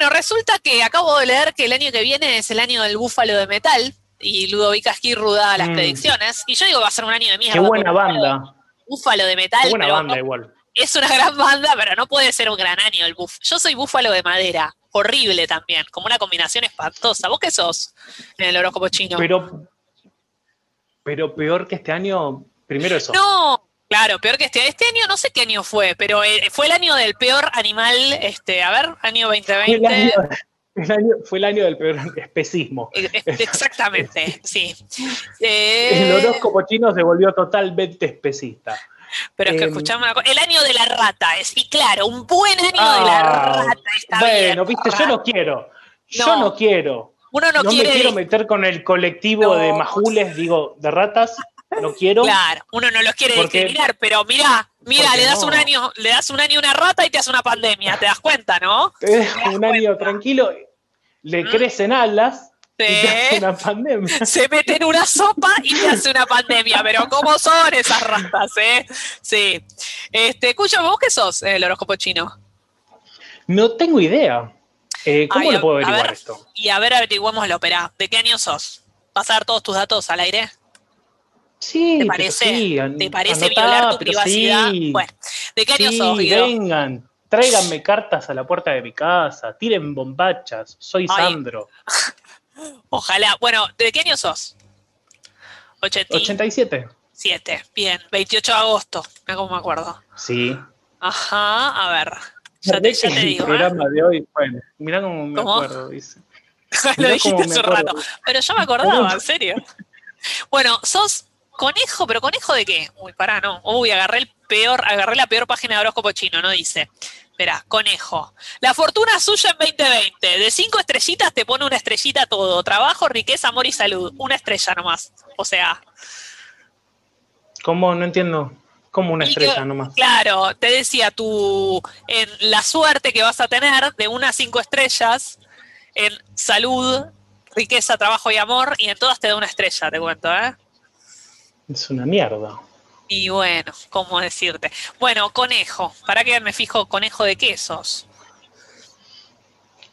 Bueno, resulta que acabo de leer que el año que viene es el año del búfalo de metal y Ludovica Esquirru da las Mm. predicciones. Y yo digo, va a ser un año de mierda. Qué buena banda. Búfalo de metal, Qué buena pero banda no- igual. es una gran banda, pero no puede ser un gran año el búfalo. Yo soy búfalo de madera, horrible también, como una combinación espantosa. ¿Vos qué sos en el horóscopo chino? Pero, pero peor que este año, primero eso. No, claro, peor que este. Este año no sé qué año fue, pero eh, fue el año del peor animal, este, a ver, año Fue el 2020. año, el año- fue el año del peor especismo. Eh, eh, Exactamente, sí. El Eh, horóscopo chino se volvió totalmente especista. pero es que em, escuchame una cosa, el año de la rata, es, y claro, un buen año de la Ah, rata está bueno, bien. viste, yo no quiero. Yo No. no quiero. Uno no, No, quiere me quiero meter con el colectivo No. de majules, digo, de ratas. No quiero. Claro, uno no los quiere Porque- discriminar, pero mira, mira, le das no. un año, le das un año a una rata y te hace una pandemia, ¿te das cuenta, no? Un año tranquilo, le ¿Mm? crecen alas y te hace una pandemia. Se mete en una sopa y te hace una pandemia, pero ¿cómo son esas ratas, eh? Sí. Este, escúchame, ¿vos qué sos el horóscopo chino? No tengo idea. Eh, ¿Cómo Ay, lo puedo averiguar ver. esto? Y a ver, averiguamos la ópera. ¿De qué año sos? ¿Vas a dar todos tus datos al aire? Sí, ¿Te parece? sí, ¿Te parece anotá, violar tu privacidad? sí. Bueno, ¿de qué año Sí, sos, vengan, tráiganme cartas a la puerta de mi casa, tiren bombachas, soy Ay. Sandro. Ojalá. Bueno, ¿de qué año sos? 87. 87. Bien, 28 de agosto. Mira cómo me acuerdo. Sí. Ajá, a ver. Ya te, ya te el digo. ¿eh? programa de hoy, bueno, mirá cómo me ¿Cómo? acuerdo, dice. Lo dijiste me hace un rato. Pero yo me acordaba, en serio. Bueno, sos conejo, pero conejo de qué? Uy, pará, no. Uy, agarré el peor, agarré la peor página de horóscopo chino, no dice. Espera, conejo. La fortuna suya en 2020. De cinco estrellitas te pone una estrellita todo. Trabajo, riqueza, amor y salud. Una estrella nomás. O sea, ¿Cómo? No entiendo. Como una estrella que- nomás. Claro, te decía tú, en la suerte que vas a tener de unas cinco estrellas en salud, riqueza, trabajo y amor, y en todas te da una estrella, te cuento, ¿eh? Es una mierda. Y bueno, ¿cómo decirte? Bueno, conejo, para que me fijo, conejo de quesos.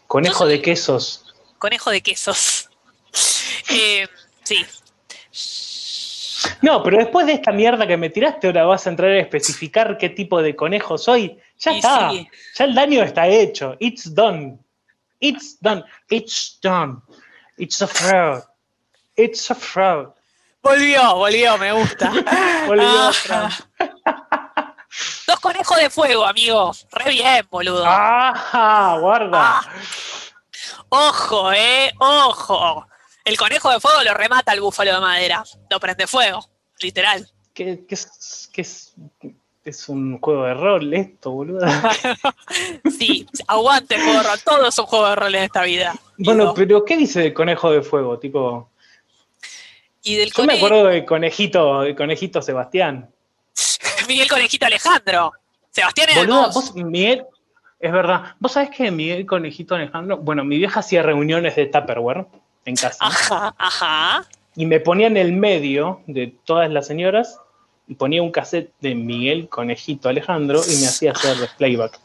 Conejo de quesos. Conejo de quesos. Eh, sí, No, pero después de esta mierda que me tiraste, ahora vas a entrar a especificar qué tipo de conejo soy. Ya Y está. sí. Ya el daño está hecho. It's done. It's done. It's done. It's a fraud. It's a fraud. Volvió, volvió, me gusta. Volvió Ah. Dos conejos de fuego, amigo. Re bien, boludo. ¡Ah! Guarda. Ah. Ojo, eh, ojo. El conejo de fuego lo remata al búfalo de madera. Lo prende fuego, literal. ¿Qué, qué es, qué es, es un juego de rol esto, boludo? Sí, aguante el juego de rol. Todo es un juego de rol en esta vida. Bueno, pero ¿qué dice del conejo de fuego? Tipo, y del yo me acuerdo de conejito, conejito Sebastián. Miguel Conejito Alejandro. Sebastián era Boluda, vos, Miguel, es verdad. ¿Vos sabés que Miguel Conejito Alejandro? Bueno, mi vieja hacía reuniones de Tupperware en casa Ajá, ajá. y me ponía en el medio de todas las señoras y ponía un cassette de Miguel Conejito Alejandro y me hacía hacer playback.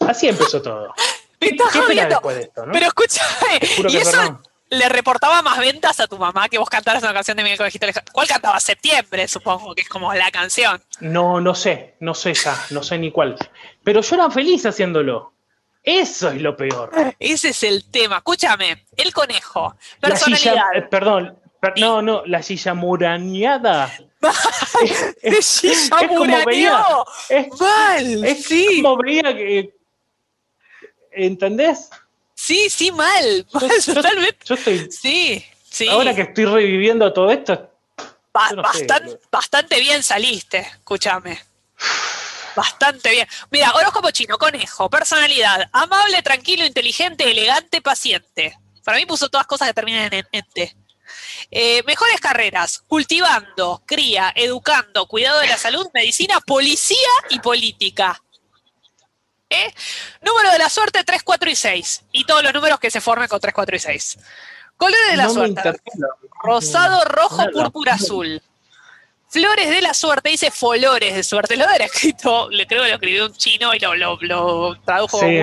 Así empezó todo. Me estás ¿Qué jodiendo. después de esto, no? Pero escúchame, y eso. Le reportaba más ventas a tu mamá que vos cantaras una canción de Miguel Conejito Alejandro. ¿Cuál cantaba? Septiembre, supongo, que es como la canción. No, no sé, no sé ya, no sé ni cuál. Pero yo era feliz haciéndolo. Eso es lo peor. Ese es el tema. Escúchame, el conejo, La personalidad. silla, eh, perdón, per- no, no, la silla murañada. De es como veía, es, Mal, es sí, como veía que. ¿Entendés? Sí, sí, mal, mal, Yo- totalmente. Yo estoy. Sí, sí. Ahora que estoy reviviendo todo esto, Ba- no bastan- bastante bien saliste, escúchame. Bastante bien. Mira, horóscopo chino, conejo, personalidad, amable, tranquilo, inteligente, elegante, paciente. Para mí puso todas cosas que terminan en ente. Eh, mejores carreras, cultivando, cría, educando, cuidado de la salud, medicina, policía y política. ¿Eh? Número de la suerte 3, 4 y 6. Y todos los números que se formen con 3, 4 y 6. Colores de la no suerte. Rosado, rojo, Nada. púrpura, azul. Flores de la suerte, dice flores de suerte. Lo habrá escrito, le creo que lo escribió un chino y lo, lo, lo tradujo Sí,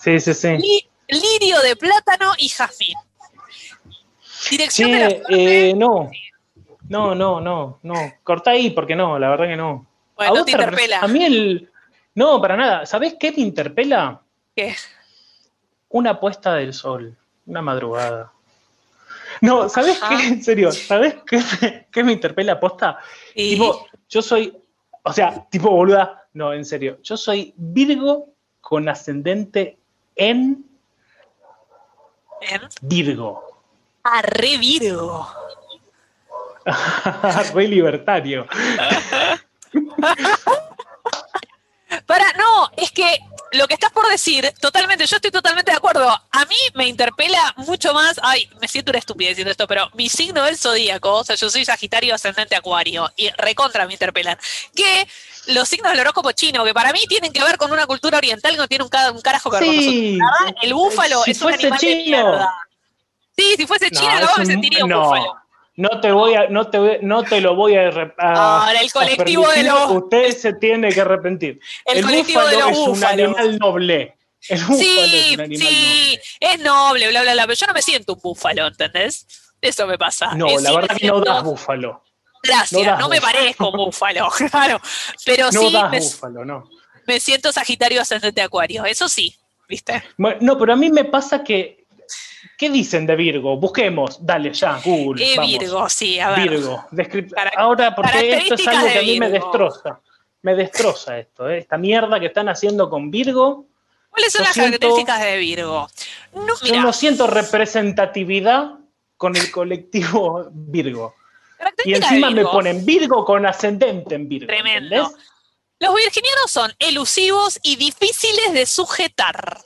sí, sí, sí. Lirio de plátano y jazmín. Dirección de la Che, suerte. eh, no. No, no, no, no. Corta ahí porque no, la verdad que no. Bueno, ¿A no te interpela. A mí el. No, para nada. ¿Sabés qué me interpela? ¿Qué? Una puesta del sol. Una madrugada. No, ¿sabés Ajá. qué? En serio, ¿sabés qué, me- qué me interpela posta? Y- Tipo, yo soy. O sea, tipo boluda. No, en serio. Yo soy Virgo con ascendente en ¿En? Virgo. Ah, re Virgo. Re libertario. Para, no, es que lo que estás por decir, totalmente, yo estoy totalmente de acuerdo. A mí me interpela mucho más, ay, me siento una estúpida diciendo esto, pero mi signo del zodíaco, o sea, yo soy Sagitario ascendente Acuario, y recontra me interpelan, que los signos del horóscopo chino, que para mí tienen que ver con una cultura oriental que no tiene un, un carajo que ver con nosotros. Sí. La verdad, el búfalo Si es un animal de chino. mierda. Sí, si fuese chino, No, no, es me un- sentiría un no, búfalo. No te voy a, no te, voy- no te lo voy a, a- Ahora, el a colectivo de los- Usted se tiene que arrepentir. El colectivo de los es un animal noble. El búfalo es Sí, un animal sí, es noble, bla, bla, bla, pero yo no me siento un búfalo, ¿entendés? Eso me pasa. noble. No, la sí verdad que no das búfalo. Gracias, no me búfalo. parezco un búfalo, claro. Pero No sí das me, búfalo, no. me siento Sagitario ascendente Acuario, eso sí, ¿viste? Bueno, No, pero a mí me pasa que. ¿Qué dicen de Virgo? Busquemos, dale ya, Google. Eh, vamos. Virgo, sí, a ver. Virgo. Ahora, porque esto es algo que a mí me destroza. Me destroza esto, ¿eh? esta mierda que están haciendo con Virgo. ¿Cuáles son las siento- características de Virgo? No, Yo no siento representatividad con el colectivo Virgo. Y encima me ponen Virgo con ascendente en Virgo. Tremendo. ¿entendés? Los virginianos son elusivos y difíciles de sujetar.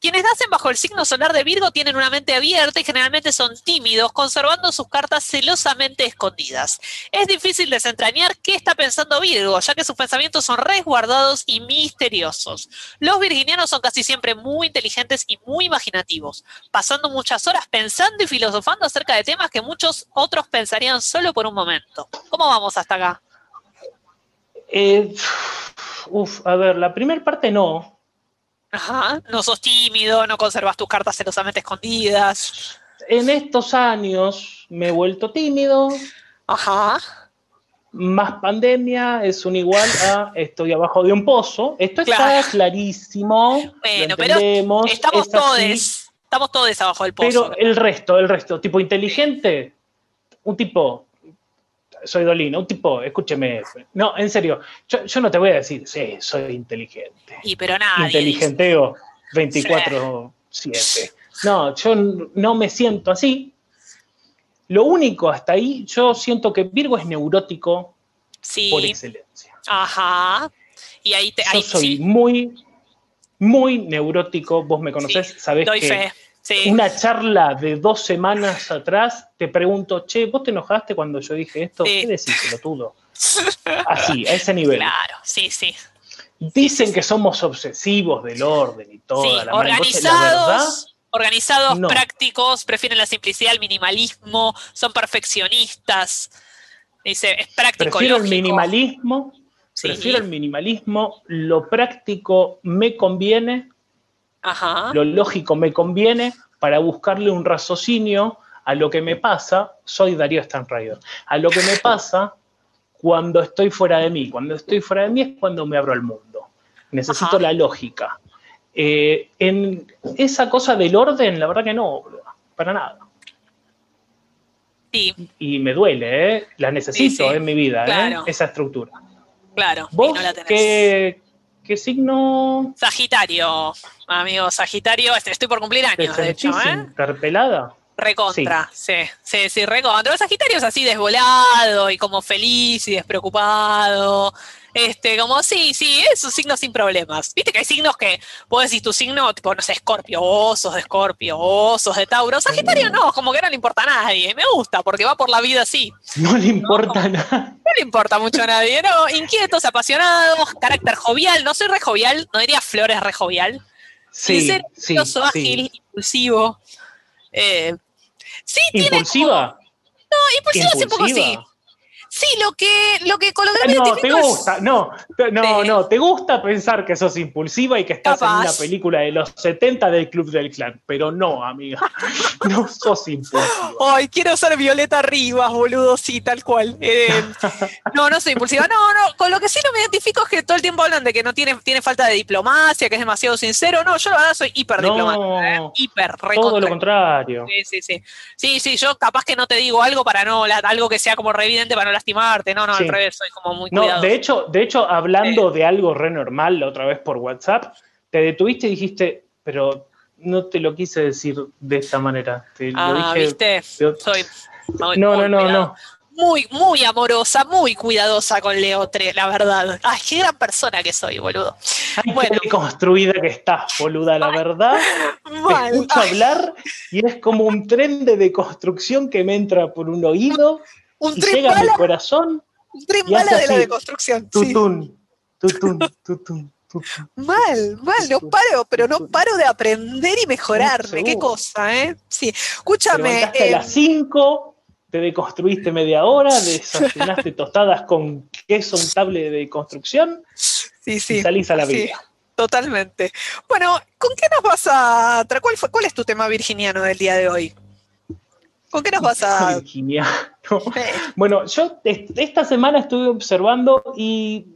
Quienes nacen bajo el signo solar de Virgo tienen una mente abierta y generalmente son tímidos, conservando sus cartas celosamente escondidas. Es difícil desentrañar qué está pensando Virgo, ya que sus pensamientos son resguardados y misteriosos. Los virginianos son casi siempre muy inteligentes y muy imaginativos, pasando muchas horas pensando y filosofando acerca de temas que muchos otros pensarían solo por un momento. ¿Cómo vamos hasta acá? Eh, uf, a ver, la primera parte no. Ajá, no sos tímido, no conservas tus cartas celosamente escondidas. En estos años me he vuelto tímido. Ajá. Más pandemia es un igual a estoy abajo de un pozo. Esto está clarísimo. Bueno, pero Estamos es todos, estamos todos abajo del pozo. Pero el resto, el resto, tipo inteligente, un tipo, soy Dolina, un tipo, escúcheme, no, en serio, yo, yo no te voy a decir, sí, soy inteligente, y pero nadie. inteligenteo 24/7. No, yo no me siento así. Lo único hasta ahí, yo siento que Virgo es neurótico Sí. por excelencia. Ajá. Y ahí te. Yo ahí soy sí, muy, muy neurótico, vos me conocés, sabés doy que fe. Sí. una charla de dos semanas atrás, te pregunto, che, ¿vos te enojaste cuando yo dije esto? Sí. ¿Qué decís, pelotudo? Así, a ese nivel. Claro, sí, sí. Dicen que somos obsesivos del orden y toda Sí, la verdad, organizados, organizados, no. prácticos, prefieren la simplicidad, el minimalismo, son perfeccionistas. Dice, es práctico, prefiero el lógico. minimalismo, Sí. prefiero el minimalismo, lo práctico me conviene, Ajá. lo lógico me conviene para buscarle un raciocinio a lo que me pasa, soy Darío Stanrider, a lo que me pasa cuando estoy fuera de mí. Cuando estoy fuera de mí es cuando me abro al mundo. Necesito Ajá. la lógica. Eh, en esa cosa del orden, la verdad que no, para nada. Sí, Y me duele, ¿eh? La necesito Sí, sí, en mi vida, ¿eh? claro. esa estructura. claro. ¿Vos no la tenés. qué, qué signo Sagitario, amigo Sagitario, este, estoy por cumplir años, de hecho, ¿eh? interpelada? Recontra, sí, sí, sí, recontra. El Sagitario es así desvolado y como feliz y despreocupado. Este, como sí, sí, es un signo sin problemas. Viste que hay signos que vos decís tu signo, tipo, no sé, Escorpio, osos de Escorpio, osos de Tauro. Sagitario no, como que no le importa a nadie. Me gusta porque va por la vida así. No le importa nada. No le importa mucho a nadie, ¿no? Inquietos, apasionados, carácter jovial. No soy re jovial, no diría Flores re jovial. Sí, Sincero, sí, sí. ágil, impulsivo. Eh, sí, tiene como- ¿Impulsiva? impulsivo es un poco así. Sí, lo que, lo que con lo que Ah, me No, te identifico es- gusta, no, te- no, no, te gusta pensar que sos impulsiva y que estás en una película de los 70 del Club del Clan, pero no, amiga, no sos impulsiva. Ay, quiero ser Violeta Rivas, boludo, sí, tal cual. Eh, no, no soy impulsiva. No, no, con lo que sí no me identifico es que todo el tiempo hablan de que no tiene, tiene falta de diplomacia, que es demasiado sincero. No, yo la verdad soy hiper diplomática, No, ¿eh? hiper, Todo lo contrario. Sí, sí, sí. Sí, sí, yo capaz que no te digo algo para no, la- algo que sea como re evidente para no No, no, Sí. al revés, soy como muy No, de hecho, de hecho, hablando de algo re normal la otra vez por WhatsApp, te detuviste y dijiste, pero no te lo quise decir de esta manera. Te lo ah, dije. viste, yo- soy muy, No, muy no, no, no. Muy, muy amorosa, muy cuidadosa con Leotre, la verdad. Ay, qué gran persona que soy, boludo. Ay, Bueno. qué construida que estás, boluda, la verdad. Te escucho hablar y es como un tren de deconstrucción que me entra por un oído Un y llega a mi bala, corazón, un y bala de la deconstrucción. sí. tutún, tutún, tutún. Mal, mal, no paro, pero no paro de aprender y mejorarme. Qué cosa, ¿eh? Sí. Te Escúchame. levantaste a eh, las 5, te deconstruiste media hora, desayunaste tostadas con queso untable de construcción sí, y sí. salís a la sí. vida. Totalmente. Bueno, ¿con qué nos vas a ¿Cuál, fue, ¿Cuál es tu tema virginiano del día de hoy? ¿Con qué nos vas a.? Virginia. Bueno, yo est- esta semana estuve observando y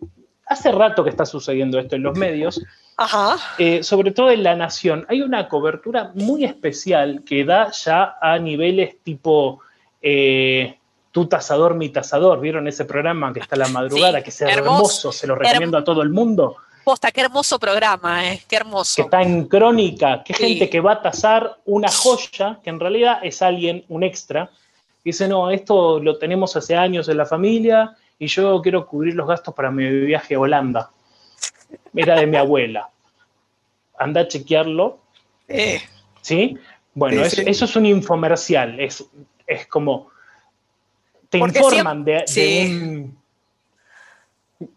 hace rato que está sucediendo esto en los medios, Ajá. eh, sobre todo en La Nación. Hay una cobertura muy especial que da ya a niveles tipo eh, tu tasador, mi tasador. ¿Vieron ese programa que está a la madrugada? Sí, que es hermoso. hermoso, se lo recomiendo a todo el mundo. Posta, qué hermoso programa, ¿eh? Qué hermoso. que está en crónica, Sí. gente que va a tasar una joya, que en realidad es alguien, un extra, dice, no, esto lo tenemos hace años en la familia y yo quiero cubrir los gastos para mi viaje a Holanda. Era de mi abuela. Anda a chequearlo, Eh, ¿sí? Bueno, Sí, es- sí. eso es un infomercial, es, es como... Te Porque informan de, de un...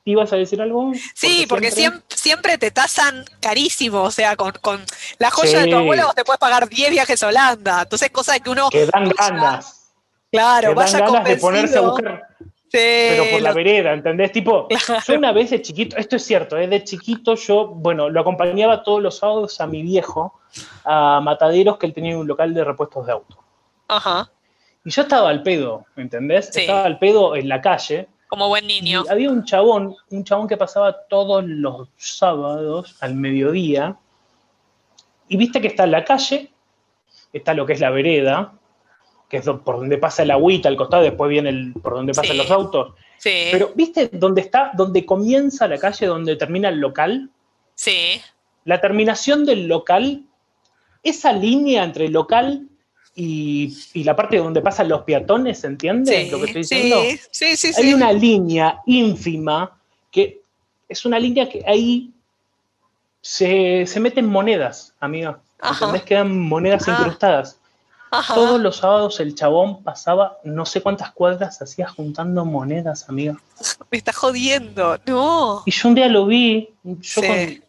¿Ibas a decir algo? Sí, porque siempre, siempre te tasan carísimo, o sea, con, con la joya de tu abuelo vos te puedes pagar 10 viajes a Holanda. Entonces, cosa que uno, Que dan vaya- ganas. claro, que dan ganas de ponerse a buscar Sí, pero por la lo- vereda, ¿entendés? Tipo, Claro. yo una vez de chiquito, esto es cierto, ¿eh? de chiquito yo, bueno, lo acompañaba todos los sábados a mi viejo, a Mataderos, que él tenía un local de repuestos de auto. Ajá, Y yo estaba al pedo, ¿entendés? Sí. Estaba al pedo en la calle. Como buen Y niño. había un chabón, un chabón que pasaba todos los sábados al mediodía. Y viste que está en la calle, está lo que es la vereda, que es por donde pasa el agüita al costado, después viene el, por donde pasan Sí. los autos. Sí, Pero, ¿viste dónde está, donde comienza la calle, donde termina el local? sí, La terminación del local, esa línea entre el local y, y la parte donde pasan los peatones, ¿entiendes sí, lo que estoy diciendo? sí, sí, sí, Hay sí. una línea ínfima que es una línea que ahí se, se meten monedas, amiga. Ajá. ¿Entendés? Quedan monedas Ah. incrustadas. Ajá. Todos los sábados el chabón pasaba no sé cuántas cuadras hacía juntando monedas, amiga. Me está jodiendo. No. Y yo un día lo vi, yo Sí. con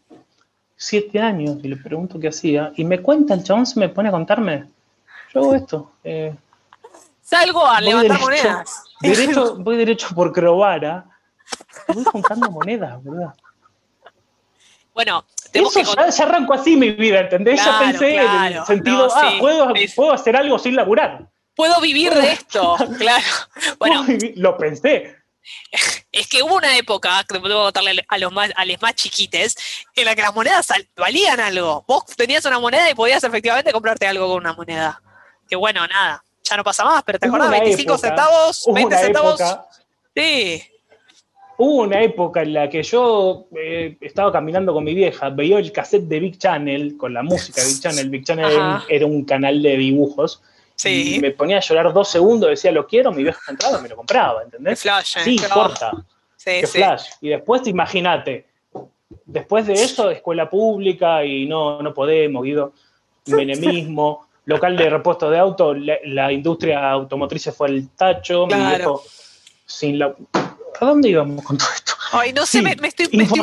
siete años, y le pregunto qué hacía, y me cuenta, el chabón se me pone a contarme, yo hago esto, eh, Salgo a levantar derecho, monedas. derecho- voy derecho por Crovara, y voy juntando monedas, ¿verdad? Bueno, Eso que ya, ya arrancó así mi vida, ¿entendés? Claro, ya pensé en el sentido, No, ah, sí, puedo, puedo hacer algo sin laburar. puedo vivir de esto, claro. Bueno, Lo pensé. es que hubo una época, que debo contarle a los más, a los más chiquites, en la que las monedas valían algo. Vos tenías una moneda y podías efectivamente comprarte algo con una moneda. Que bueno, nada, ya no pasa más, pero ¿te acordás? una 25 época, centavos, Hubo 20 una centavos. época, Sí, hubo una época en la que yo eh, estaba caminando con mi vieja, veía el cassette de Big Channel con la música de Big Channel. Big Channel era un, Ajá. era un canal de dibujos. sí. Y me ponía a llorar dos segundos, decía lo quiero, mi vieja entraba y me lo compraba, ¿entendés? flash, eh, Sí, corta. Sí, sí. flash. Y después, imagínate, después de eso, escuela pública y no, no podemos, Guido, menemismo, local de repuesto de auto, la, la industria automotriz se fue al tacho, mi Claro. viejo sin la... ¿A dónde íbamos con todo esto? Ay, no sé, Sí, me, me estoy, me estoy.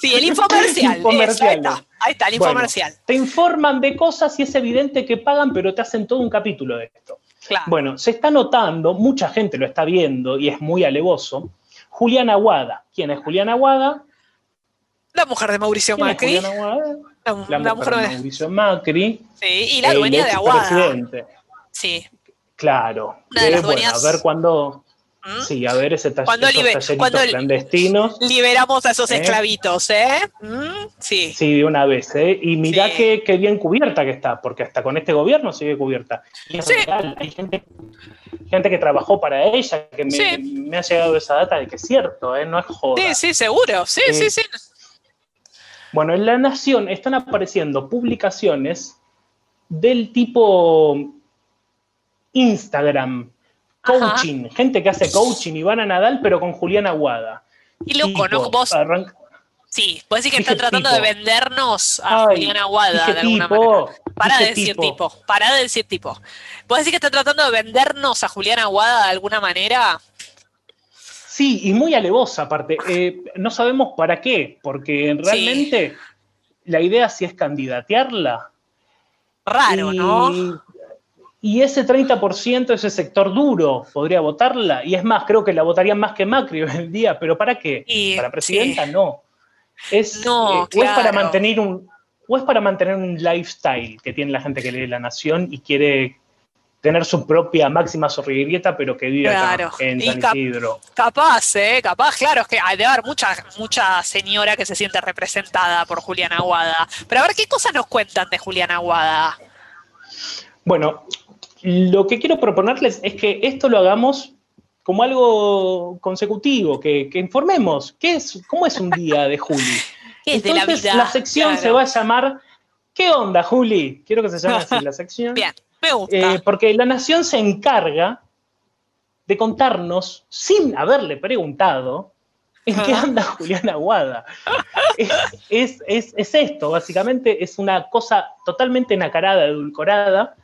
Sí, el infomercial. eso, ahí está, ahí está, el Bueno, infomercial. te informan de cosas y es evidente que pagan, pero te hacen todo un capítulo de esto. Claro. Bueno, se está notando, mucha gente lo está viendo y es muy alevoso. Juliana Aguada. ¿Quién es Juliana Aguada? La mujer de Mauricio ¿Quién es Macri. Juliana Aguada? La, La, la mujer de Mauricio Macri. Sí, y la dueña de Aguada. Sí. Claro. Una de Eh, las bueno, dueñas- a ver cuándo. ¿Mm? Sí, a ver ese taller, esos talleritos clandestinos. Liberamos a esos ¿Eh? esclavitos, ¿eh? ¿Mm? Sí. Sí, de una vez, ¿eh? Y mirá Sí. qué, qué bien cubierta que está, porque hasta con este gobierno sigue cubierta. Y es Sí. real, hay gente, gente que trabajó para ella, que me, Sí. me ha llegado esa data de que es cierto, ¿eh? No es joda. Sí, sí, seguro. Sí, sí, sí. Bueno, en La Nación están apareciendo publicaciones del tipo Instagram, Ajá. coaching, gente que hace coaching y van a Nadal, pero con Juliana Aguada. Y loco, Tipo, ¿no? Vos, arranca- sí, vos decís que dije están tratando tipo. de vendernos a Ay, Juliana Aguada de alguna tipo, manera. Para de decir tipo. para de decir tipo. ¿Vos decís que están tratando de vendernos a Juliana Aguada de alguna manera? Sí, y muy alevosa aparte. Eh, no sabemos para qué, porque realmente la idea sí es candidatearla. Raro, y, ¿no? Y ese 30%, ese sector duro, podría votarla. Y es más, creo que la votarían más que Macri hoy en día. ¿Pero para qué? Y- para presidenta, sí. no. Es, No, eh, o es para mantener un o es para mantener un lifestyle que tiene la gente que lee La Nación y quiere tener su propia máxima zorriguerieta, pero que vive Claro. acá en San cap- Isidro. Capaz, ¿eh? Capaz, claro, es que hay de haber mucha, mucha señora que se siente representada por Juliana Aguada. Pero a ver, ¿qué cosas nos cuentan de Juliana Aguada? Bueno, lo que quiero proponerles es que esto lo hagamos como algo consecutivo, que, que informemos qué es, cómo es un día de Juli. ¿Qué es de la Entonces, vida? sección Claro. se va a llamar ¿Qué onda, Juli? Quiero que se llame así la sección. Bien, me gusta. Eh, porque la Nación se encarga de contarnos, sin haberle preguntado, en qué anda Juliana Aguada. es, es- es- es esto, básicamente, es una cosa totalmente nacarada, edulcorada.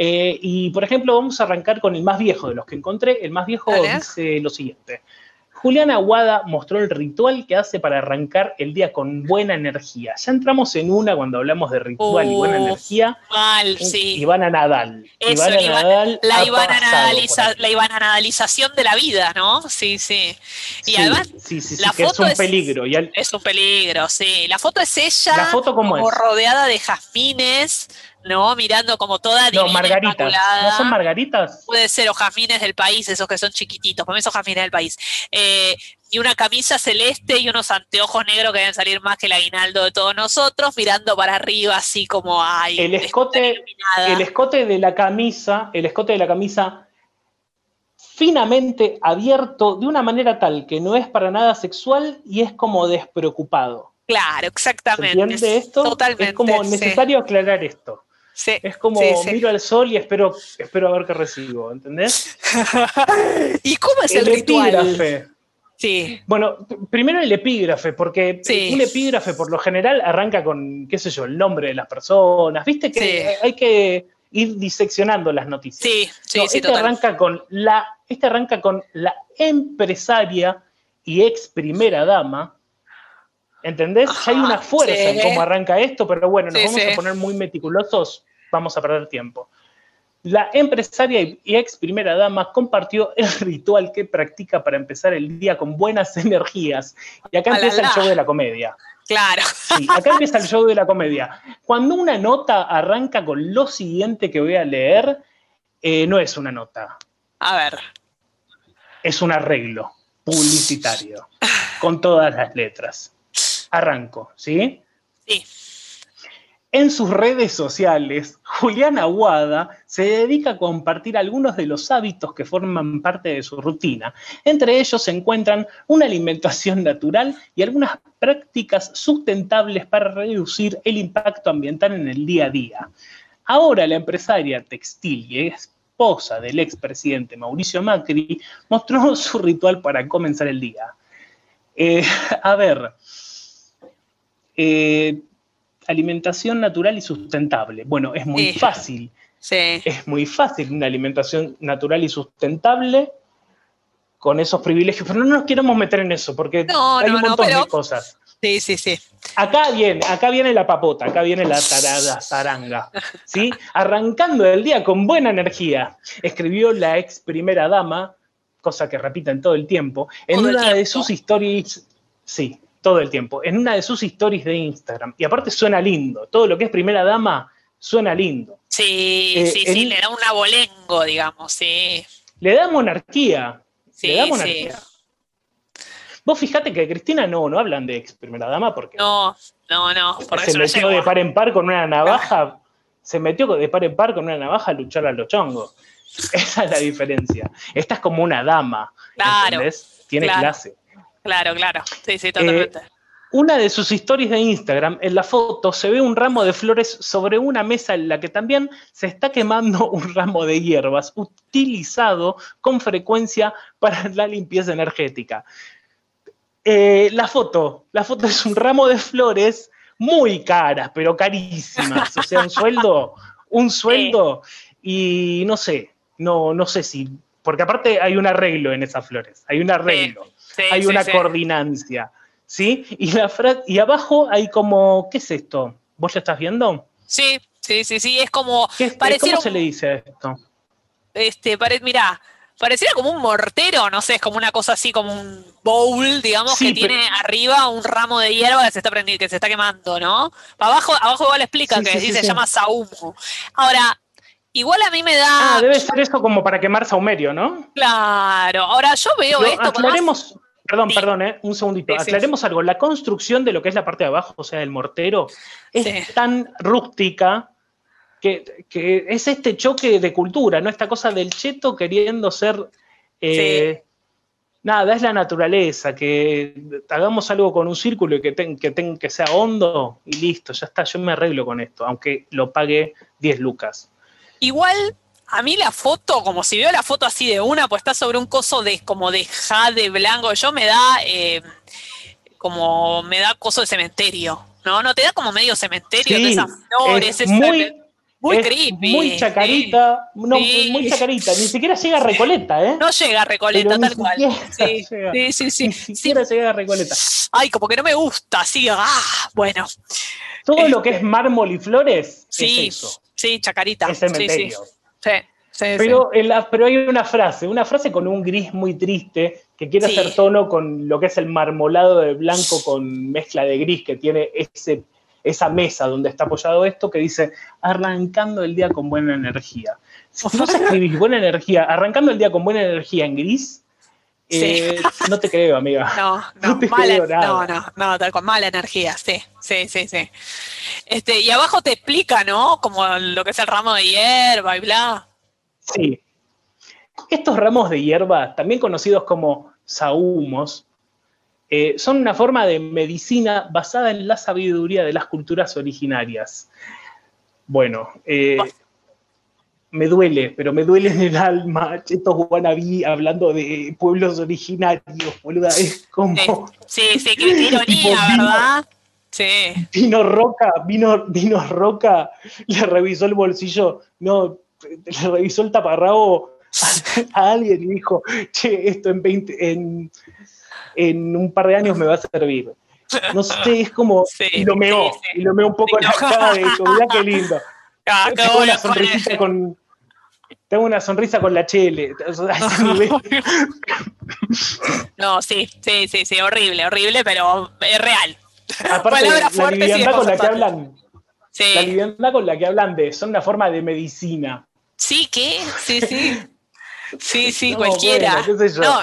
Eh, y, por ejemplo, vamos a arrancar con el más viejo de los que encontré. El más viejo dice lo siguiente. Juliana Aguada mostró el ritual que hace para arrancar el día con buena energía. Ya entramos en una cuando hablamos de ritual y buena energía. Mal, sí. Ivana Nadal. Eso, Ivana la Ivana- Nadal la Ivana, Nadaliza- la Ivana Nadalización de la vida, ¿no? Sí, sí. Y Sí, además sí, sí, sí, la que es foto un es- peligro. Y al- es un peligro, sí. La foto es ella ¿La foto cómo como es? rodeada de jazmines, ¿no? Mirando como toda no, margaritas. inmaculada. ¿No son margaritas? Puede ser, o jazmines del país, esos que son chiquititos, para mí son jazmines del país. Eh, y una camisa celeste y unos anteojos negros que deben salir más que el aguinaldo de todos nosotros, mirando para arriba así como ay, El escote, iluminada". el escote de la camisa, el escote de la camisa finamente abierto de una manera tal que no es para nada sexual y es como despreocupado. Claro, ¿Se exactamente. entiende esto? Totalmente. es como sí, necesario aclarar esto. Sí. Es como Sí, sí. miro al sol y espero, espero a ver qué recibo, ¿entendés? ¿Y cómo es el, ritual? epígrafe. Sí, Bueno, primero el epígrafe, porque un epígrafe por lo general arranca con, qué sé yo, el nombre de las personas. Viste que hay que ir diseccionando las noticias. sí, sí, No, sí, este total. arranca con la, este arranca con la empresaria y ex primera dama. ¿Entendés? Ya hay una Ajá, fuerza sí. en cómo arranca esto, pero bueno, nos Sí, vamos sí. a poner muy meticulosos, vamos a perder tiempo. La empresaria y ex primera dama compartió el ritual que practica para empezar el día con buenas energías. Y acá Alala. empieza el show de la comedia. Claro. Sí, acá empieza el show de la comedia. Cuando una nota arranca con lo siguiente que voy a leer, eh, no es una nota, A ver. es un arreglo publicitario con todas las letras. Arranco, ¿sí? Sí. En sus redes sociales, Juliana Aguada se dedica a compartir algunos de los hábitos que forman parte de su rutina. Entre ellos se encuentran una alimentación natural y algunas prácticas sustentables para reducir el impacto ambiental en el día a día. Ahora la empresaria textil y esposa del expresidente Mauricio Macri mostró su ritual para comenzar el día. Eh, a ver, eh, alimentación natural y sustentable. Bueno, es muy Sí. fácil, Sí. es muy fácil una alimentación natural y sustentable con esos privilegios, pero no nos queremos meter en eso porque No, hay no, un no, montón pero- de cosas. Sí, sí, sí. Acá viene, acá viene la papota, acá viene la tarada, zaranga. ¿sí? Arrancando el día con buena energía, escribió la ex primera dama, cosa que repiten todo el tiempo, en una de sus stories, sí, todo el tiempo, en una de sus stories de Instagram. Y aparte suena lindo, todo lo que es primera dama suena lindo. Sí, eh, sí, sí, le da un abolengo, digamos, sí. Le da monarquía. le da monarquía. Vos fijate que Cristina no, no hablan de ex primera dama porque. No, no, no. se metió de par en par con una navaja. Se metió de par en par con una navaja a luchar a los chongos. Esa es la diferencia. Esta es como una dama. Claro. Tiene clase. Claro, claro. Sí, sí, totalmente. Eh, una de sus historias de Instagram, en la foto se ve un ramo de flores sobre una mesa en la que también se está quemando un ramo de hierbas utilizado con frecuencia para la limpieza energética. Eh, la foto, la foto es un ramo de flores muy caras, pero carísimas. O sea, un sueldo, un sueldo y no sé, no, no sé si, porque aparte hay un arreglo en esas flores, hay un arreglo, hay una coordinancia, ¿sí? Y, la y abajo hay como, ¿qué es esto? ¿Vos lo estás viendo? Sí, sí, sí, sí, es como... ¿Cómo se le dice esto? Este, pare, mirá, pareciera como un mortero, no sé, es como una cosa así, como un bowl, digamos, que tiene arriba un ramo de hierba que se está prendiendo, que se está quemando, ¿no? Abajo, abajo igual explica que se llama saumo. Ahora, igual a mí me da. Ah, debe ser eso como para quemar saumerio, ¿no? Claro. Ahora yo veo esto. Aclaremos, perdón, perdón, eh, un segundito. aclaremos algo. La construcción de lo que es la parte de abajo, o sea, el mortero, es tan rústica que, es este choque de cultura, ¿no? Esta cosa del cheto queriendo ser. Eh, nada, es la naturaleza, que hagamos algo con un círculo y que, que, que sea hondo y listo, ya está, yo me arreglo con esto, aunque lo pague 10 lucas. Igual, a mí la foto, como si veo la foto así de una, pues está sobre un coso de como de jade blanco, yo me da eh, como me da coso de cementerio, ¿no? ¿No te da como medio cementerio de esas flores? muy, muy creepy. Muy chacarita, no, muy chacarita, ni siquiera llega a Recoleta, ¿eh? No llega a Recoleta, tal cual. Sí, sí, sí, Ni siquiera llega a Recoleta. Ay, como que no me gusta, sí, ah, bueno. Todo lo que es mármol y flores sí, es eso. Sí, chacarita. Es cementerio. Sí, sí. pero, pero hay una frase, una frase con un gris muy triste que quiere hacer tono con lo que es el marmolado de blanco con mezcla de gris que tiene ese esa mesa donde está apoyado esto que dice arrancando el día con buena energía. Si vos escribís buena energía, arrancando el día con buena energía en gris, eh, no te creo, amiga. No, no, no mala, no, no, no, con mala energía, sí, sí, sí, sí. Este, y abajo te explica, ¿no? Como lo que es el ramo de hierba y bla. Sí. Estos ramos de hierba, también conocidos como saumos, eh, son una forma de medicina basada en la sabiduría de las culturas originarias. Bueno, eh, me duele, pero me duele en el alma estos wannabe hablando de pueblos originarios, boluda, es como... Sí, sí, qué ironía, ¿verdad? Sí. Vino Roca, vino, vino Roca, le revisó el bolsillo, no, le revisó el taparrabo a, alguien y dijo, che, esto en 20, en en un par de años me va a servir. No sé, es como, y lo meó, y lo meó un poco en la cara de mirá qué lindo. Ah, tengo una sonrisita con, tengo una sonrisa con la chele. no, sí, sí, sí, sí, horrible, horrible, pero es real. Aparte, la liviandad con la que hablan, la liviandad con la que hablan de, son una forma de medicina. Sí, ¿qué? Sí, sí. Sí, sí, cualquiera. no,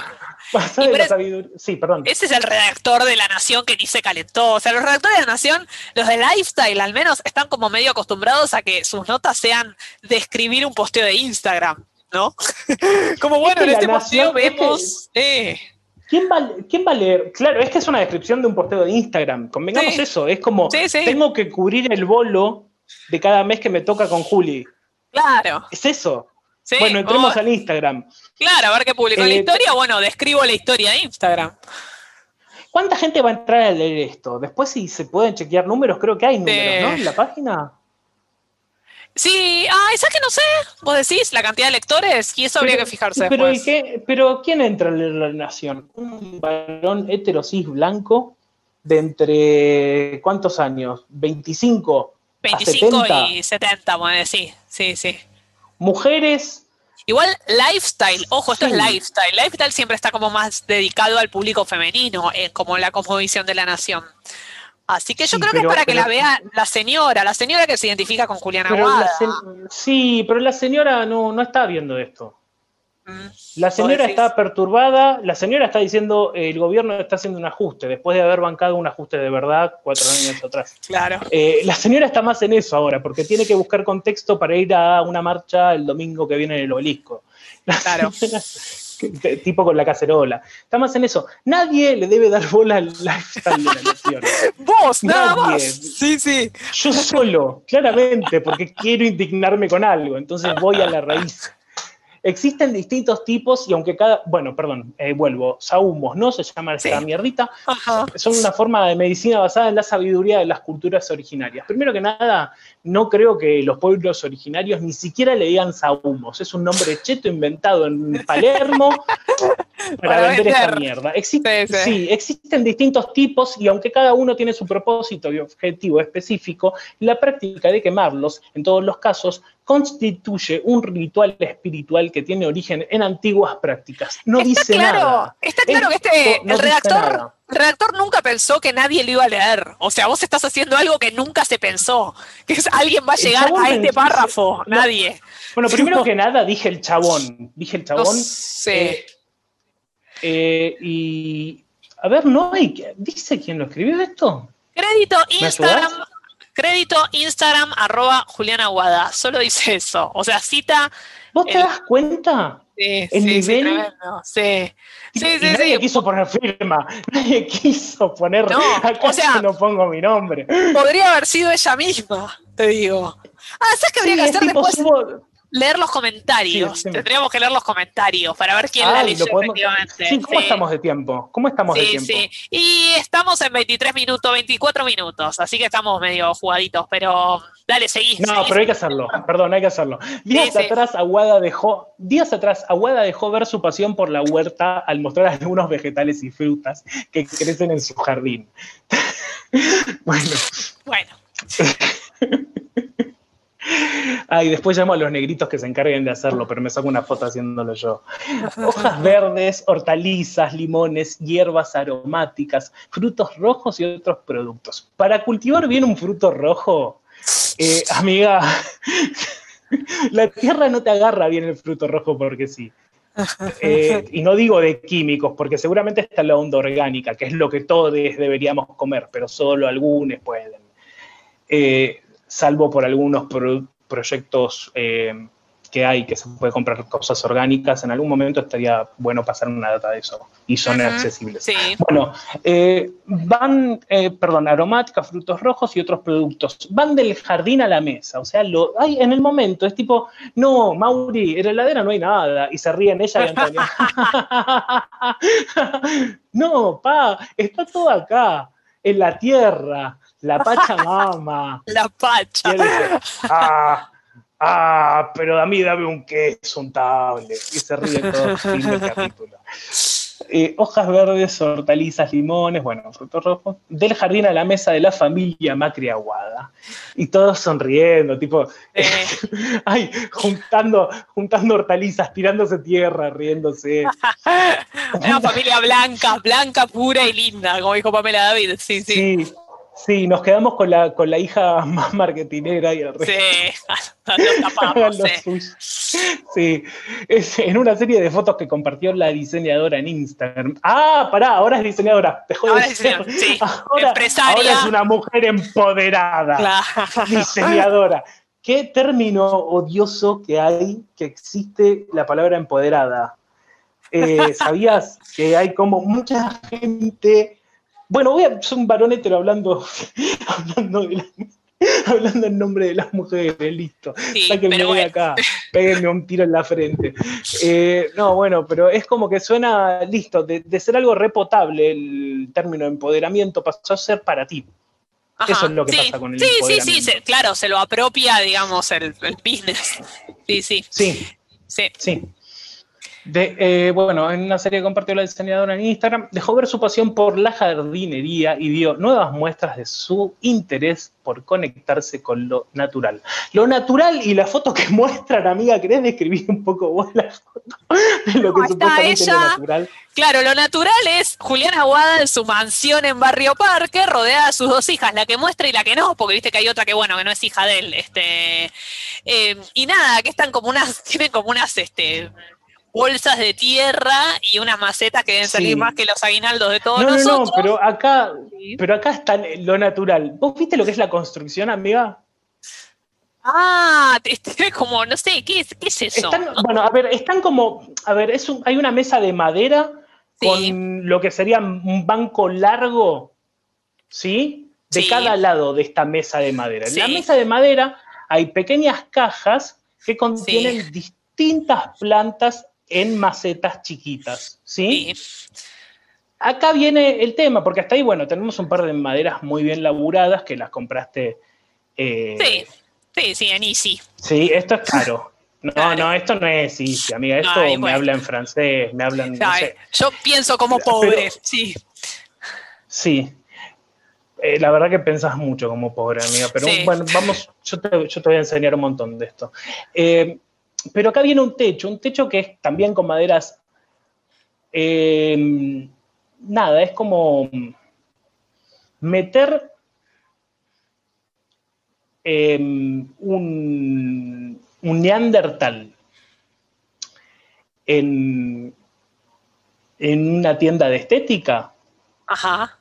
sí, perdón. Ese es el redactor de La Nación que ni se calentó. O sea, los redactores de La Nación, los de Lifestyle al menos, están como medio acostumbrados a que sus notas sean de escribir un posteo de Instagram, ¿no? como bueno, en este posteo vemos. Eh. ¿Quién va, ¿Quién va, a leer? Claro, es que es una descripción de un posteo de Instagram. Convengamos eso. Es como, tengo que cubrir el bolo de cada mes que me toca con Juli. Claro. Es eso bueno, entremos al Instagram. Claro, a ver qué publicó la eh, historia. Bueno, describo la historia de Instagram. ¿Cuánta gente va a entrar a leer esto? Después, si se pueden chequear números, creo que hay números, ¿no? En la página. Sí, ah, esa que no sé. Vos decís la cantidad de lectores y eso habría que fijarse. Pero, pero ¿quién entra a leer la nación? ¿Un varón heterosis blanco? de entre, ¿cuántos años? ¿25? 25 y 70, bueno, sí, sí, sí. Mujeres Igual lifestyle, ojo, esto es lifestyle. Lifestyle siempre está como más dedicado al público femenino, eh, como la cosmovisión de la nación. Así que yo creo que es para que la vea la señora, la señora que se identifica con Juliana Aguada. Sí, pero la señora no, no está viendo esto. La señora está perturbada, la señora está diciendo el gobierno está haciendo un ajuste, después de haber bancado un ajuste de verdad cuatro años atrás. Claro. Eh, la señora está más en eso ahora, porque tiene que buscar contexto para ir a una marcha el domingo que viene en el obelisco. claro. tipo con la cacerola. Está más en eso. Nadie le debe dar bola al lifestyle de la nación. Vos, Nadie. Sí, sí. Yo solo, claramente, porque quiero indignarme con algo. Entonces voy a la raíz. Existen distintos tipos y aunque cada, bueno, perdón, eh, vuelvo, saumos, ¿no? Se llama esta mierdita. Son una forma de medicina basada en la sabiduría de las culturas originarias. Primero que nada, no creo que los pueblos originarios ni siquiera le digan saumos. Es un nombre cheto inventado en Palermo para, vender esta mierda. sí, existen distintos tipos y aunque cada uno tiene su propósito y objetivo específico, la práctica de quemarlos, en todos los casos, constituye un ritual espiritual que tiene origen en antiguas prácticas. No dice nada. Está claro que este, el redactor, el redactor nunca pensó que nadie lo iba a leer. O sea, vos estás haciendo algo que nunca se pensó. Que alguien va a llegar a este párrafo. nadie. Bueno, primero que nada dije el chabón. Dije el chabón. Sí. Eh, eh, y. A ver, no hay. ¿Dice quién lo escribió esto? Crédito Instagram Crédito Instagram arroba Juliana Guada. Solo dice eso. O sea, cita. ¿Vos te das cuenta? Sí, el sí, nivel. Sí, sí, sí. sí, nadie quiso poner firma. Nadie quiso poner. No, acá o sea, no pongo mi nombre. Podría haber sido ella misma, te digo. Ah, ¿sabes qué habría que hacer después? Leer los comentarios. Tendríamos que leer los comentarios para ver quién la leyó efectivamente. Sí, ¿cómo estamos de tiempo? ¿Cómo estamos de tiempo? Sí, y estamos en 23 minutos, 24 minutos, así que estamos medio jugaditos, pero dale, seguí. No, pero hay que hacerlo, perdón, hay que hacerlo. Días atrás Aguada dejó, días atrás Aguada dejó ver su pasión por la huerta al mostrar algunos vegetales y frutas que crecen en su jardín. bueno. Bueno. Ay, después llamo a los negritos que se encarguen de hacerlo, pero me saco una foto haciéndolo yo. Hojas verdes, hortalizas, limones, hierbas aromáticas, frutos rojos y otros productos. Para cultivar bien un fruto rojo, eh, amiga, la tierra no te agarra bien el fruto rojo porque sí. Eh, y no digo de químicos, porque seguramente está la onda orgánica, que es lo que todos deberíamos comer, pero solo algunos pueden. Eh, salvo por algunos proyectos eh, que hay que se puede comprar cosas orgánicas, en algún momento estaría bueno pasar una data de eso y son accesibles. Bueno, eh, van, eh, perdón, aromáticas, frutos rojos y otros productos. Van del jardín a la mesa, o sea, lo hay en el momento, es tipo, no, Mauri, en la heladera no hay nada, y se ríen ella y Antonio. no, pa, está todo acá, en la tierra la Pachamama. La Pacha. ah, ah, pero a mí dame un queso untable. Y se ríe todo el fin del capítulo. Eh, hojas verdes, hortalizas, limones, bueno, frutos rojos, del jardín a la mesa de la familia Macri Aguada. Y todos sonriendo, tipo, ay, juntando, juntando hortalizas, tirándose tierra, riéndose. Una familia blanca, blanca, pura y linda, como dijo Pamela David, sí, sí. Sí, Sí, nos quedamos con la, con la hija más marketinera y el resto. Sí, tapamos, sí. sí. Es en una serie de fotos que compartió la diseñadora en Instagram. Ah, pará, ahora es diseñadora. Dejó ahora, es, sí. ahora, ahora, es una mujer empoderada. Claro. Diseñadora. ¿Qué término odioso que hay que existe la palabra empoderada? Eh, ¿Sabías que hay como mucha gente bueno, voy a ser un varón hetero hablando, hablando, hablando en nombre de las mujeres, listo. Sáquenme de acá, péguenme un tiro en la frente. Eh, no, bueno, pero es como que suena, listo, de, ser algo repotable el término empoderamiento pasó a ser para ti. Eso es lo que pasa con el sí, Sí, sí, sí, claro, se lo apropia, digamos, el, business. Sí, sí. Sí. Sí. sí. De, eh, bueno, en una serie que compartió la diseñadora en Instagram, dejó ver su pasión por la jardinería y dio nuevas muestras de su interés por conectarse con lo natural. Lo natural y la foto que muestran, amiga, ¿querés describir un poco vos la foto de lo que supuestamente es lo natural? Claro, lo natural es Juliana Aguada en su mansión en Barrio Parque, rodeada de sus dos hijas, la que muestra y la que no, porque viste que hay otra que, bueno, que no es hija de él. Este, eh, y nada, que están como unas, tienen como unas, este, bolsas de tierra y unas macetas que deben salir más que los aguinaldos de todos nosotros. No, no, pero acá, pero acá está lo natural. ¿Vos viste lo que es la construcción, amiga? Ah, este, como, no sé, ¿qué es, qué es eso? Bueno, a ver, están como, a ver, es hay una mesa de madera con lo que sería un banco largo, ¿sí? De cada lado de esta mesa de madera. En la mesa de madera hay pequeñas cajas que contienen distintas plantas en macetas chiquitas, ¿sí? Acá viene el tema, porque hasta ahí, bueno, tenemos un par de maderas muy bien laburadas que las compraste. Eh, sí, sí, sí, en Easy. Sí, esto es caro. No, no, esto no es Easy, amiga. Esto me habla en francés, me hablan. No Yo pienso como pobre, sí. Sí. Eh, la verdad que pensás mucho como pobre, amiga. Pero bueno, vamos, yo te, yo te, voy a enseñar un montón de esto. Eh, pero acá viene un techo, un techo que es también con maderas. Eh, nada, es como meter eh, un, un, neandertal en, en una tienda de estética Ajá.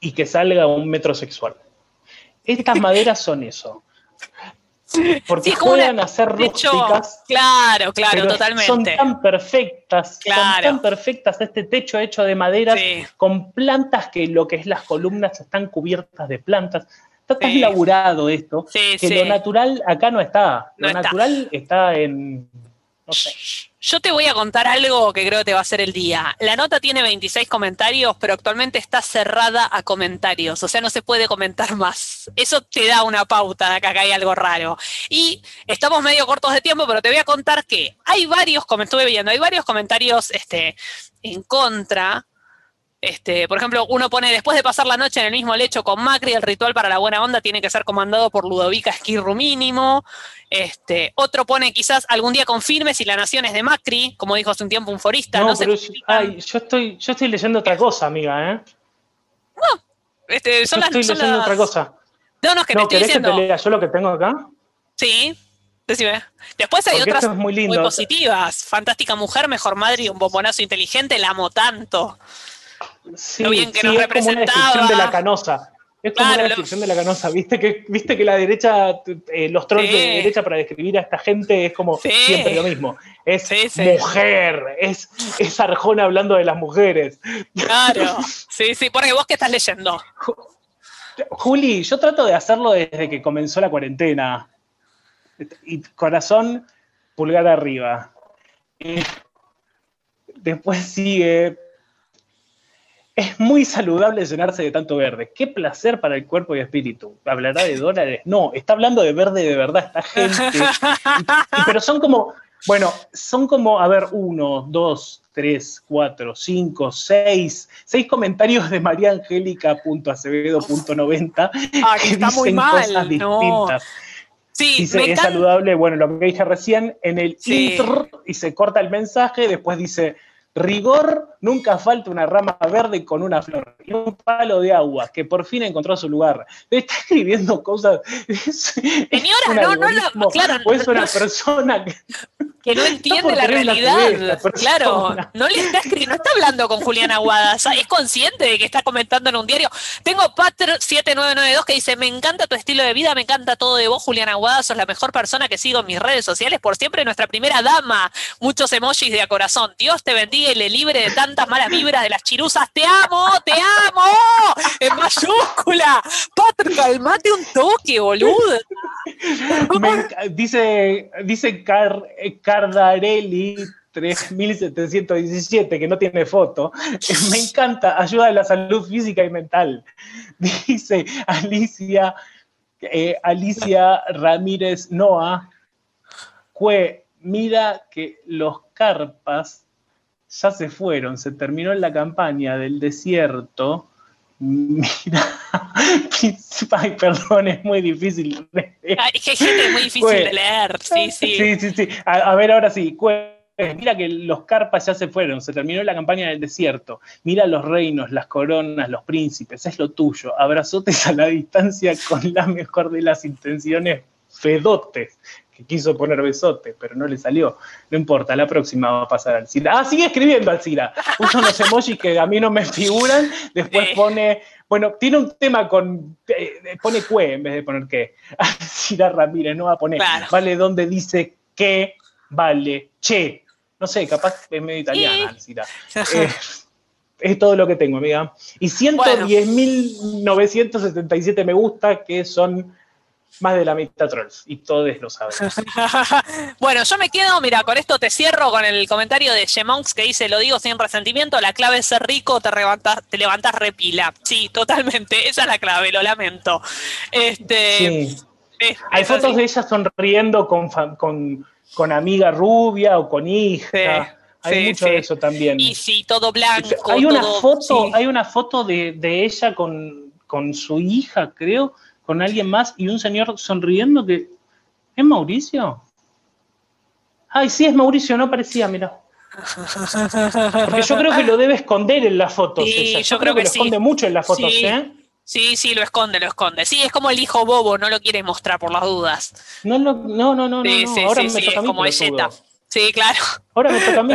y que salga un metrosexual. Estas maderas son eso. Porque juegan a ser rústicas. Claro, claro, totalmente. Son tan perfectas, son tan perfectas este techo hecho de madera con plantas que lo que es las columnas están cubiertas de plantas. Está tan laburado esto que lo natural acá no está. Lo natural está en. Yo te voy a contar algo que creo que te va a hacer el día. La nota tiene 26 comentarios, pero actualmente está cerrada a comentarios, o sea, no se puede comentar más. Eso te da una pauta de que acá hay algo raro. Y estamos medio cortos de tiempo, pero te voy a contar que hay varios, como estuve viendo, hay varios comentarios este, en contra este, por ejemplo, uno pone, después de pasar la noche en el mismo lecho con Macri, el ritual para la buena onda tiene que ser comandado por Ludovica Esquirru mínimo. Este, otro pone, quizás algún día confirme si la nación es de Macri, como dijo hace un tiempo un forista. No, pero yo, estoy, yo estoy leyendo otra cosa, amiga, ¿eh? No, este, son yo estoy leyendo otra cosa. No, no, es que te estoy diciendo. Que te lea yo lo que tengo acá? Sí, decime. Después hay otras muy, muy, positivas. Fantástica mujer, mejor madre y un bombonazo inteligente, la amo tanto. Sí, bien que es como una descripción de la canosa. Es como una descripción de la canosa. ¿Viste que, viste que la derecha, eh, los trolls de derecha para describir a esta gente es como siempre lo mismo. Es mujer, es, es Arjona hablando de las mujeres. Claro, sí, sí, porque vos qué estás leyendo. Juli, yo trato de hacerlo desde que comenzó la cuarentena. Y corazón, pulgar arriba. después sigue es muy saludable llenarse de tanto verde. Qué placer para el cuerpo y espíritu. ¿Hablará de dólares? No, está hablando de verde de verdad esta gente. pero son como, bueno, son como, a ver, uno, dos, tres, cuatro, cinco, seis, seis comentarios de María Angélica.acevedo.90 ah, que está muy mal, cosas distintas. Sí, dice, es saludable, bueno, lo que dije recién, en el intro y se corta el mensaje, después dice, rigor, nunca falta una rama verde con una flor y un palo de agua que por fin encontró su lugar. Está escribiendo cosas. Señora, no, no, no, claro. O es una persona que que no entiende la realidad. claro, no le está no está hablando con Juliana Aguada, es consciente de que está comentando en un diario. Tengo Patr 7992 que dice, me encanta tu estilo de vida, me encanta todo de vos, Juliana Aguada, sos la mejor persona que sigo en mis redes sociales, por siempre nuestra primera dama. Muchos emojis de a corazón. Dios te bendiga y le libre de tantas malas vibras de las chiruzas. Te amo, te amo. En mayúscula. Patr, calmate un toque, boludo. dice, dice Car, Cardarelli 3717, que no tiene foto. Me encanta, ayuda a la salud física y mental. Dice Alicia, eh, Alicia Ramírez Noa, que mira que los carpas ya se fueron, se terminó la campaña del desierto. Mira, ay, perdón, es muy difícil. Ay, es que hay gente muy difícil de leer, sí, sí. Sí, sí, sí. A, a ver, ahora sí. Mira que los carpas ya se fueron, se terminó la campaña del desierto. Mira los reinos, las coronas, los príncipes, es lo tuyo. Abrazotes a la distancia con la mejor de las intenciones, fedotes que quiso poner besote, pero no le salió. No importa, la próxima va a pasar Alcira. Ah, sigue escribiendo Alcira. Usa unos emojis que a mí no me figuran. Después pone, bueno, tiene un tema con, eh, pone cue en vez de poner qué. Alcira Ramírez no va a poner, vale donde dice que, vale, che. No sé, capaz es medio italiana, Alcira. Eh, es todo lo que tengo, amiga. Y 110.977 me gusta, que son más de la mitad trolls, y todos lo saben. bueno, yo me quedo, mira, con esto te cierro con el comentario de Gemonx que dice, lo digo sin resentimiento, la clave es ser rico, te levantas, te levantas repila. Sí, totalmente, esa es la clave, lo lamento. Este, Hay fotos de ella sonriendo con, con, con, amiga rubia o con hija. hay mucho de eso también. Y sí, todo blanco. Hay una foto, hay una foto de, de ella con, con su hija, creo, con alguien más y un señor sonriendo que. ¿Es Mauricio? Ay, sí, es Mauricio, no parecía, mira. Porque yo creo que lo debe esconder en las fotos. Sí, Yo, creo, que, lo esconde mucho en las fotos, sí. ¿eh? Sí, sí, lo esconde, lo esconde. Sí, es como el hijo bobo, no lo quiere mostrar por las dudas. No, no, no, no, no. Sí, no. sí, Ahora sí, me sí, toca es como Sí, claro. Ahora me toca a mí,